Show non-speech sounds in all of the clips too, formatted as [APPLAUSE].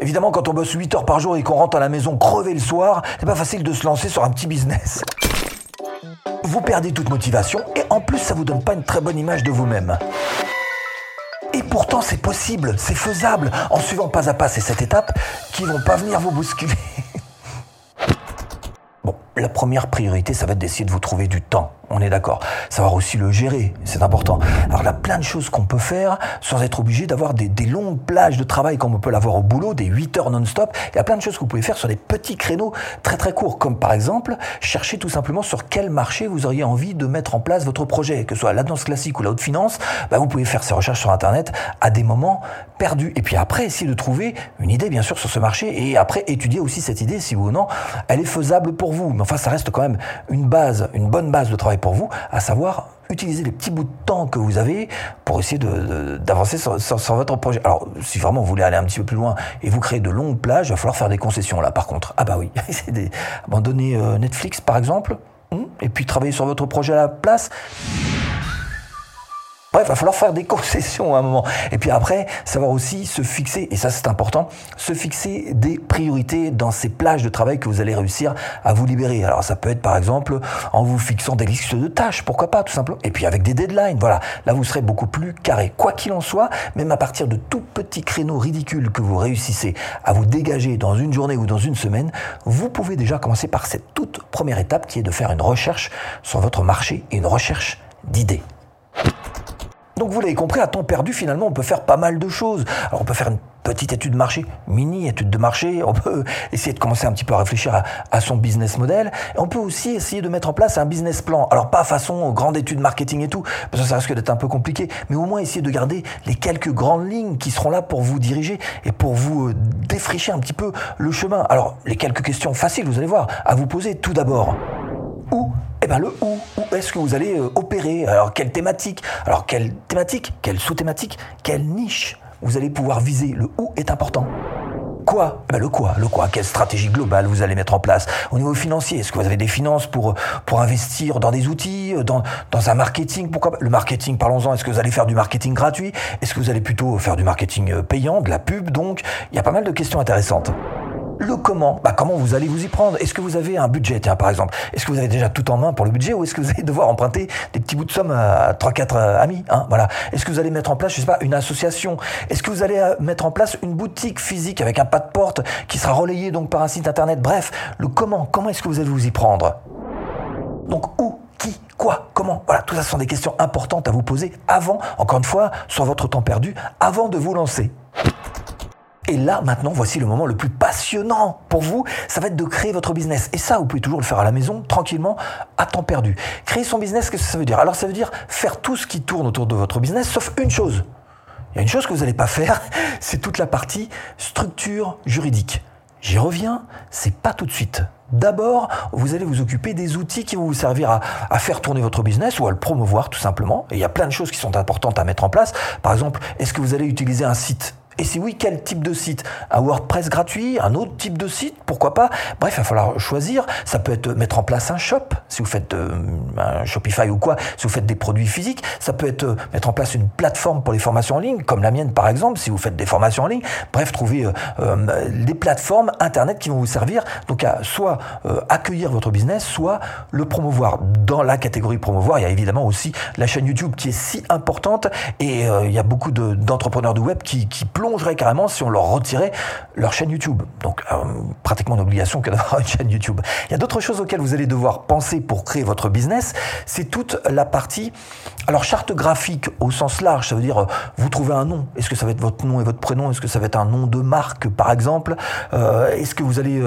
Évidemment, quand on bosse 8 heures par jour et qu'on rentre à la maison crevé le soir, c'est pas facile de se lancer sur un petit business. Vous perdez toute motivation et en plus, ça vous donne pas une très bonne image de vous-même. Et pourtant, c'est possible, c'est faisable, en suivant pas à pas ces sept étapes qui vont pas venir vous bousculer. La première priorité, ça va être d'essayer de vous trouver du temps on est d'accord. Savoir aussi le gérer, c'est important. Alors il y a plein de choses qu'on peut faire sans être obligé d'avoir des, longues plages de travail comme on peut l'avoir au boulot, des 8 heures non-stop. Il y a plein de choses que vous pouvez faire sur des petits créneaux très très courts, comme par exemple chercher tout simplement sur quel marché vous auriez envie de mettre en place votre projet, que ce soit la classique ou la haute finance. Bah, vous pouvez faire ces recherches sur Internet à des moments perdus. Et puis après, essayer de trouver une idée bien sûr sur ce marché et après étudier aussi cette idée si oui ou non elle est faisable pour vous. Enfin, ça reste quand même une base, une bonne base de travail pour vous, à savoir utiliser les petits bouts de temps que vous avez pour essayer d'avancer sur, votre projet. Alors, si vraiment vous voulez aller un petit peu plus loin et vous créer de longues plages, il va falloir faire des concessions là, par contre. Ah bah oui, [LAUGHS] abandonner euh, Netflix, par exemple, hmm, et puis travailler sur votre projet à la place. Bref, il va falloir faire des [LAUGHS] concessions à un moment. Et puis après, savoir aussi se fixer, et ça c'est important, se fixer des priorités dans ces plages de travail que vous allez réussir à vous libérer. Alors ça peut être par exemple en vous fixant des listes de tâches, pourquoi pas tout simplement. Et puis avec des deadlines, voilà. Là vous serez beaucoup plus carré. Quoi qu'il en soit, même à partir de tout petits créneaux ridicules que vous réussissez à vous dégager dans une journée ou dans une semaine, vous pouvez déjà commencer par cette toute première étape qui est de faire une recherche sur votre marché et une recherche d'idées. Donc vous l'avez compris, à temps perdu, finalement, on peut faire pas mal de choses. Alors on peut faire une petite étude de marché, mini étude de marché, on peut [LAUGHS] essayer de commencer un petit peu à réfléchir à, son business model, et on peut aussi essayer de mettre en place un business plan. Alors pas façon grande étude marketing et tout, parce que ça risque d'être un peu compliqué, mais au moins essayer de garder les quelques grandes lignes qui seront là pour vous diriger et pour vous euh, défricher un petit peu le chemin. Alors les quelques questions faciles, vous allez voir, à vous poser tout d'abord. Où bien, le où. Où est-ce que vous allez euh, opérer? Alors, quelle thématique? Alors, quelle thématique? Quelle sous-thématique? Quelle niche Vous allez pouvoir viser? Le où est important. Quoi? Eh ben, Le quoi? Le quoi? Quelle stratégie globale vous allez mettre en place? Au niveau financier, est-ce que vous avez des finances pour, pour investir dans des outils, euh, dans, dans un marketing? Pourquoi Le marketing, parlons-en. Est-ce que vous allez faire du marketing gratuit? Est-ce que vous allez plutôt faire du marketing euh, payant, de la pub Donc, il y a pas mal de questions intéressantes. Le comment, bah comment vous allez vous y prendre? Est-ce que vous avez un budget, tiens, par exemple Est-ce que vous avez déjà tout en main pour le budget ou est-ce que vous allez devoir emprunter des petits bouts de somme à 3-4 euh, amis hein, voilà. Est-ce que vous allez mettre en place, je sais pas, une association? Est-ce que vous allez euh, mettre en place une boutique physique avec un pas de porte qui sera relayé donc par un site internet? Bref, le comment, comment est-ce que vous allez vous y prendre? Donc où qui, quoi, comment? Voilà, tout ça sont des questions importantes à vous poser avant, encore une fois, sur votre temps perdu, avant de vous lancer. Et là, maintenant, voici le moment le plus passionnant pour vous. Ça va être de créer votre business. Et ça, vous pouvez toujours le faire à la maison, tranquillement, à temps perdu. Créer son business, qu'est-ce que ça veut dire? Alors, ça veut dire faire tout ce qui tourne autour de votre business, sauf une chose. Il y a une chose que vous n'allez pas faire, [LAUGHS] c'est toute la partie structure juridique. J'y reviens, c'est pas tout de suite. D'abord, vous allez vous occuper des outils qui vont vous servir à, à, faire tourner votre business ou à le promouvoir tout simplement. Et il y a plein de choses qui sont importantes à mettre en place. Par exemple, est-ce que vous allez utiliser un site et si oui, quel type de site? Un WordPress gratuit Un autre type de site Pourquoi pas? Bref, il va falloir choisir. Ça peut être mettre en place un shop, si vous faites euh, un Shopify ou quoi, si vous faites des produits physiques. Ça peut être euh, mettre en place une plateforme pour les formations en ligne, comme la mienne par exemple, si vous faites des formations en ligne. Bref, trouver euh, des plateformes Internet qui vont vous servir donc à soit accueillir votre business, soit le promouvoir. Dans la catégorie promouvoir, il y a évidemment aussi la chaîne YouTube qui est si importante et il y a beaucoup d'entrepreneurs de, web qui, qui plongent carrément si on leur retirait leur chaîne YouTube. Donc euh, pratiquement une obligation que une chaîne YouTube. Il y a d'autres choses auxquelles vous allez devoir penser pour créer votre business. C'est toute la partie, alors charte graphique au sens large, ça veut dire euh, vous trouvez un nom. Est-ce que ça va être votre nom et votre prénom? Est-ce que ça va être un nom de marque par exemple? Euh, Est-ce que vous allez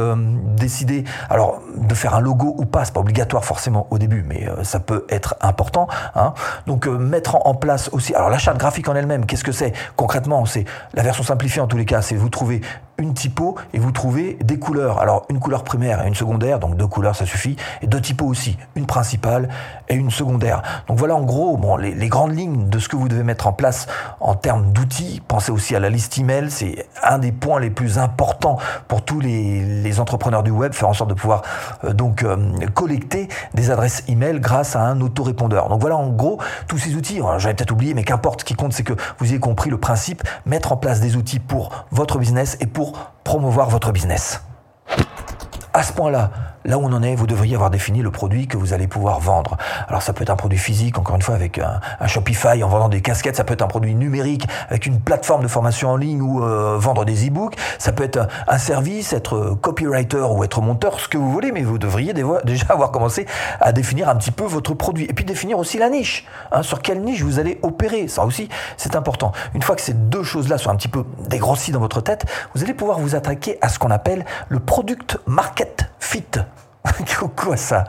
décider alors de faire un logo ou pas? C'est pas obligatoire forcément au début, mais ça peut être important. Hein. Donc mettre en place aussi. Alors la charte graphique en elle-même, qu'est-ce que c'est? Concrètement C'est la version version simplifiée en tous les cas, c'est vous trouvez une typo et vous trouvez des couleurs. Alors une couleur primaire et une secondaire, donc deux couleurs ça suffit, et deux typos aussi, une principale et une secondaire. Donc voilà en gros les, grandes lignes de ce que vous devez mettre en place en termes d'outils. Pensez aussi à la liste email, c'est un des points les plus importants pour tous les, entrepreneurs du web, faire en sorte de pouvoir euh, donc euh, collecter des adresses email grâce à un autorépondeur. Donc voilà en gros tous ces outils. J'avais peut-être oublié, mais qu'importe, ce qui compte c'est que vous ayez compris le principe, mettre en place des outils pour votre business et pour promouvoir votre business. À ce point-là, là où on en est, vous devriez avoir défini le produit que vous allez pouvoir vendre. Alors ça peut être un produit physique, encore une fois, avec un, Shopify en vendant des casquettes, ça peut être un produit numérique avec une plateforme de formation en ligne ou euh, vendre des e-books, ça peut être un service, être copywriter ou être monteur, ce que vous voulez, mais vous devriez [LAUGHS] déjà avoir commencé à définir un petit peu votre produit. Et puis définir aussi la niche, hein, sur quelle niche vous allez opérer, ça aussi c'est important. Une fois que ces deux choses-là sont un petit peu dégrossies dans votre tête, vous allez pouvoir vous attaquer à ce qu'on appelle le product market fit. [LAUGHS] Quoi ça?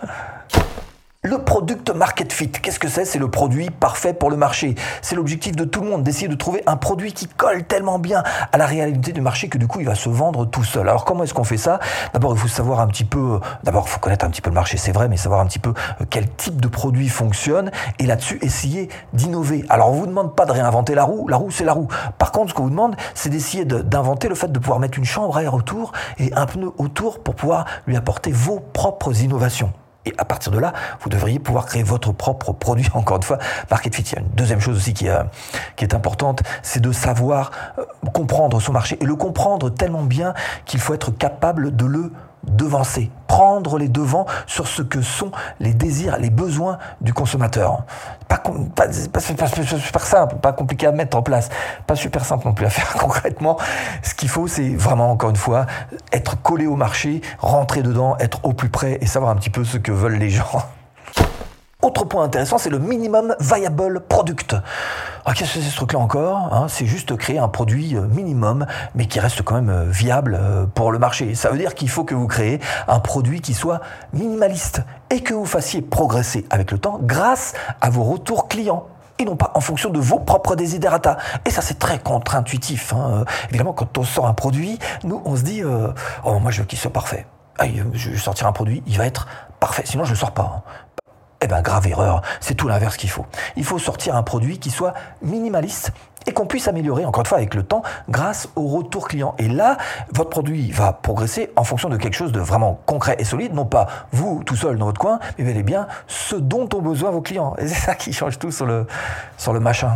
Le product market fit, qu'est-ce que c'est? C'est le produit parfait pour le marché. C'est l'objectif de tout le monde, d'essayer de trouver un produit qui colle tellement bien à la réalité du marché que du coup il va se vendre tout seul. Alors comment est-ce qu'on fait ça? D'abord il faut savoir un petit peu, d'abord il faut connaître un petit peu le marché, c'est vrai, mais savoir un petit peu euh, quel type de produit fonctionne et là-dessus essayer d'innover. Alors on vous demande pas de réinventer la roue, la roue c'est la roue. Par contre ce qu'on vous demande c'est d'essayer d'inventer le fait de pouvoir mettre une chambre à air autour et un pneu autour pour pouvoir lui apporter vos propres innovations. Et à partir de là, vous devriez pouvoir créer votre propre produit. [LAUGHS] Encore une fois, Market Fit. Il y a une deuxième chose aussi qui, est, euh, qui est importante, c'est de savoir euh, comprendre son marché et le comprendre tellement bien qu'il faut être capable de le devancer, prendre les devants sur ce que sont les désirs, les besoins du consommateur. Pas, pas, pas, super simple, pas compliqué à mettre en place, pas super simple non plus à [LAUGHS] faire concrètement. Ce qu'il faut, c'est vraiment, encore une fois, être collé au marché, rentrer dedans, être au plus près et savoir un petit peu ce que veulent les gens. Autre point intéressant, c'est le minimum viable product. Alors qu'est-ce que c'est ce truc-là encore hein? C'est juste créer un produit euh, minimum, mais qui reste quand même euh, viable euh, pour le marché. Ça veut dire qu'il faut que vous créez un produit qui soit minimaliste et que vous fassiez progresser avec le temps grâce à vos retours clients et non pas en fonction de vos propres desiderata. Et ça, c'est très contre-intuitif. Hein. Évidemment, quand on sort un produit, nous, on se dit Oh, moi, je veux qu'il soit parfait. Ah, je vais sortir un produit, il va être parfait, sinon je ne le sors pas. Hein. Eh bien, grave erreur, c'est tout l'inverse qu'il faut. Il faut sortir un produit qui soit minimaliste et qu'on puisse améliorer, encore une fois, avec le temps, grâce au retour client. Et là, votre produit va progresser en fonction de quelque chose de vraiment concret et solide, non pas vous tout seul dans votre coin, mais bel et bien ce dont ont besoin vos clients. Et c'est ça qui change tout sur le, sur le machin.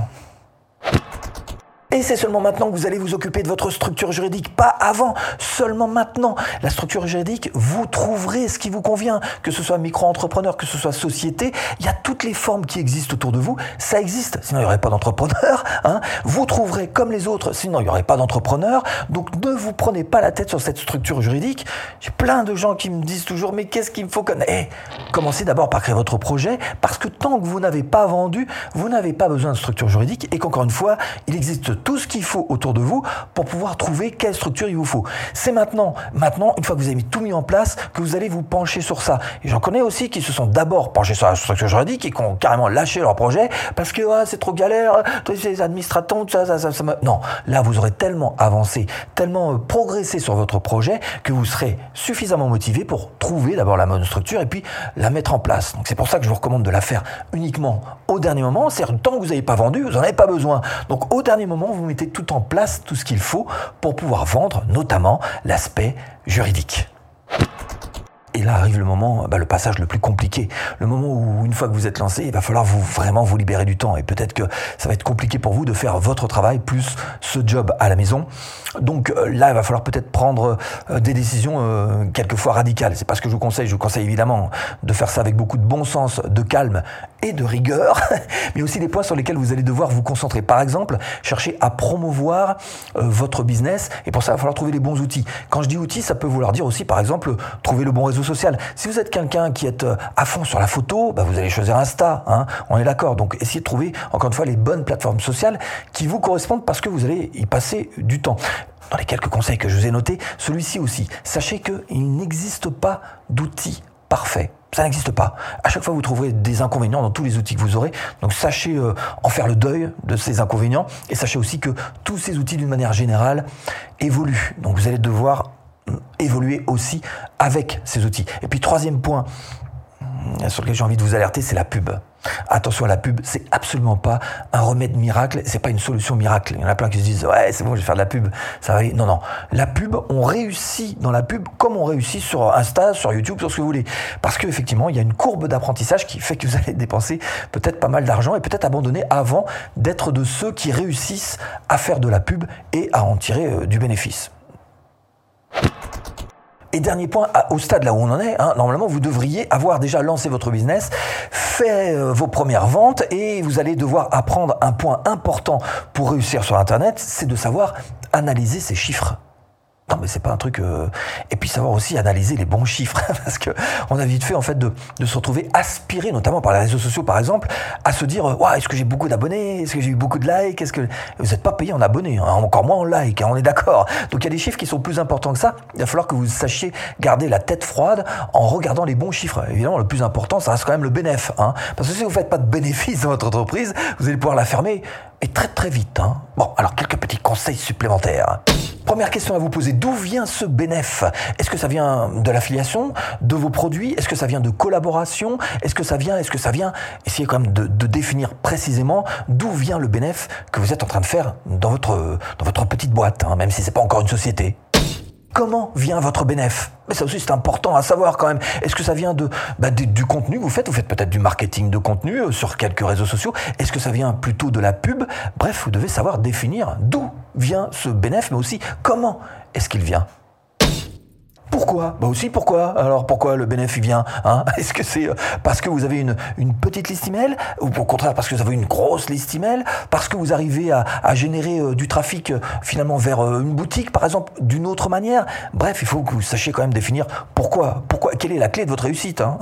Et c'est seulement maintenant que vous allez vous occuper de votre structure juridique, pas avant, seulement maintenant. La structure juridique, vous trouverez ce qui vous convient, que ce soit micro-entrepreneur, que ce soit société, il y a toutes les formes qui existent autour de vous, ça existe, sinon il n'y aurait pas d'entrepreneur. [LAUGHS] Hein. Vous trouverez comme les autres, sinon il n'y aurait pas d'entrepreneur. Donc ne vous prenez pas la tête sur cette structure juridique. J'ai plein de gens qui me disent toujours, mais qu'est-ce qu'il me faut connaître eh, Commencez d'abord par créer votre projet, parce que tant que vous n'avez pas vendu, vous n'avez pas besoin de structure juridique, et qu'encore une fois, il existe tout ce qu'il faut autour de vous pour pouvoir trouver quelle structure il vous faut. C'est maintenant, maintenant, une fois que vous avez tout mis en place, que vous allez vous pencher sur ça. Et j'en connais aussi qui se sont d'abord penchés sur la structure juridique et qui ont carrément lâché leur projet parce que ah, c'est trop galère, les administrateurs, tout ça, ça, ça, ça Non, là vous aurez tellement avancé, tellement euh, progressé sur votre projet que vous serez suffisamment motivé pour trouver d'abord la bonne structure et puis la mettre en place. Donc c'est pour ça que je vous recommande de la faire uniquement au dernier moment. C'est-à-dire tant que vous n'avez pas vendu, vous n'en avez pas besoin. Donc au dernier moment, vous mettez tout en place, tout ce qu'il faut pour pouvoir vendre, notamment l'aspect juridique. Et là arrive le moment, bah, le passage le plus compliqué. Le moment où, une fois que vous êtes lancé, il va falloir vous, vraiment vous libérer du temps. Et peut-être que ça va être compliqué pour vous de faire votre travail plus ce job à la maison. Donc euh, là, il va falloir peut-être prendre euh, des décisions euh, quelquefois radicales. C'est pas ce que je vous conseille. Je vous conseille évidemment de faire ça avec beaucoup de bon sens, de calme et de rigueur, [LAUGHS] mais aussi des points sur lesquels vous allez devoir vous concentrer. Par exemple, chercher à promouvoir votre business. Et pour ça, il va falloir trouver les bons outils. Quand je dis outils, ça peut vouloir dire aussi, par exemple, trouver le bon réseau si vous êtes quelqu'un qui est euh, à fond sur la photo, bah, vous allez choisir Insta. Hein, on est d'accord. Donc essayez de trouver, encore une fois, les bonnes plateformes sociales qui vous correspondent parce que vous allez y passer du temps. Dans les quelques conseils que je vous ai notés, celui-ci aussi. Sachez qu'il n'existe pas d'outils parfaits. Ça n'existe pas. À chaque fois, vous trouverez des inconvénients dans tous les outils que vous aurez. Donc, sachez euh, en faire le deuil de ces inconvénients. Et sachez aussi que tous ces outils, d'une manière générale, évoluent. Donc, vous allez devoir évoluer aussi avec ces outils. Et puis troisième point euh, sur lequel j'ai envie de vous alerter, c'est la pub. Attention à la pub, c'est absolument pas un remède miracle, c'est pas une solution miracle. Il y en a plein qui se disent ouais c'est bon, je vais faire de la pub, ça va. Non non, la pub, on réussit dans la pub comme on réussit sur Insta, sur YouTube, sur ce que vous voulez, parce qu'effectivement il y a une courbe d'apprentissage qui fait que vous allez dépenser peut-être pas mal d'argent et peut-être abandonner avant d'être de ceux qui réussissent à faire de la pub et à en tirer euh, du bénéfice. Et dernier point, au stade là où on en est, hein, normalement vous devriez avoir déjà lancé votre business, fait euh, vos premières ventes et vous allez devoir apprendre un point important pour réussir sur Internet, c'est de savoir analyser ces chiffres. Non, mais c'est pas un truc. Euh, et puis savoir aussi analyser les bons chiffres, [LAUGHS] parce que on a vite fait en fait de, de, se retrouver aspiré, notamment par les réseaux sociaux par exemple, à se dire, ouais, est-ce que j'ai beaucoup d'abonnés, est-ce que j'ai eu beaucoup de likes, est-ce que vous n'êtes pas payé en abonnés, hein, encore moins en likes, hein, on est d'accord. Donc il y a des chiffres qui sont plus importants que ça. Il va falloir que vous sachiez garder la tête froide en regardant les bons chiffres. Évidemment, le plus important, ça reste quand même le bénéfice, hein, parce que si vous faites pas de bénéfice dans votre entreprise, vous allez pouvoir la fermer et très très vite. Hein. Bon, alors quelques petits conseils supplémentaires. Première question à vous poser, d'où vient ce bénéfice Est-ce que ça vient de l'affiliation, de vos produits? Est-ce que ça vient de collaboration? Est-ce que ça vient, est-ce que ça vient? Essayez quand même de, définir précisément d'où vient le bénéfice que vous êtes en train de faire dans votre, dans votre petite boîte, hein, même si c'est pas encore une société. Comment vient votre bénéfice Mais ça aussi c'est important à savoir quand même. Est-ce que ça vient de, bah, du contenu que vous faites? Vous faites peut-être du marketing de contenu euh, sur quelques réseaux sociaux. Est-ce que ça vient plutôt de la pub? Bref, vous devez savoir définir d'où vient ce bénéfice, mais aussi comment est-ce qu'il vient. Pourquoi? Bah aussi pourquoi? Alors pourquoi le bénéfice vient hein? [LAUGHS] Est-ce que c'est euh, parce que vous avez une, petite liste email? Ou au contraire parce que vous avez une grosse liste email? Parce que vous arrivez à, à générer euh, du trafic euh, finalement vers une boutique par exemple d'une autre manière? Bref, il faut que vous sachiez quand même définir pourquoi. Pourquoi Quelle est la clé de votre réussite hein?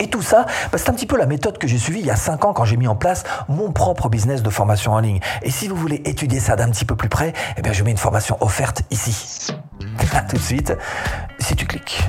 Et tout ça, bah c'est un petit peu la méthode que j'ai suivie il y a 5 ans quand j'ai mis en place mon propre business de formation en ligne. Et si vous voulez étudier ça d'un petit peu plus près, eh bien je mets une formation offerte ici. [LAUGHS] Tout de suite, si tu cliques.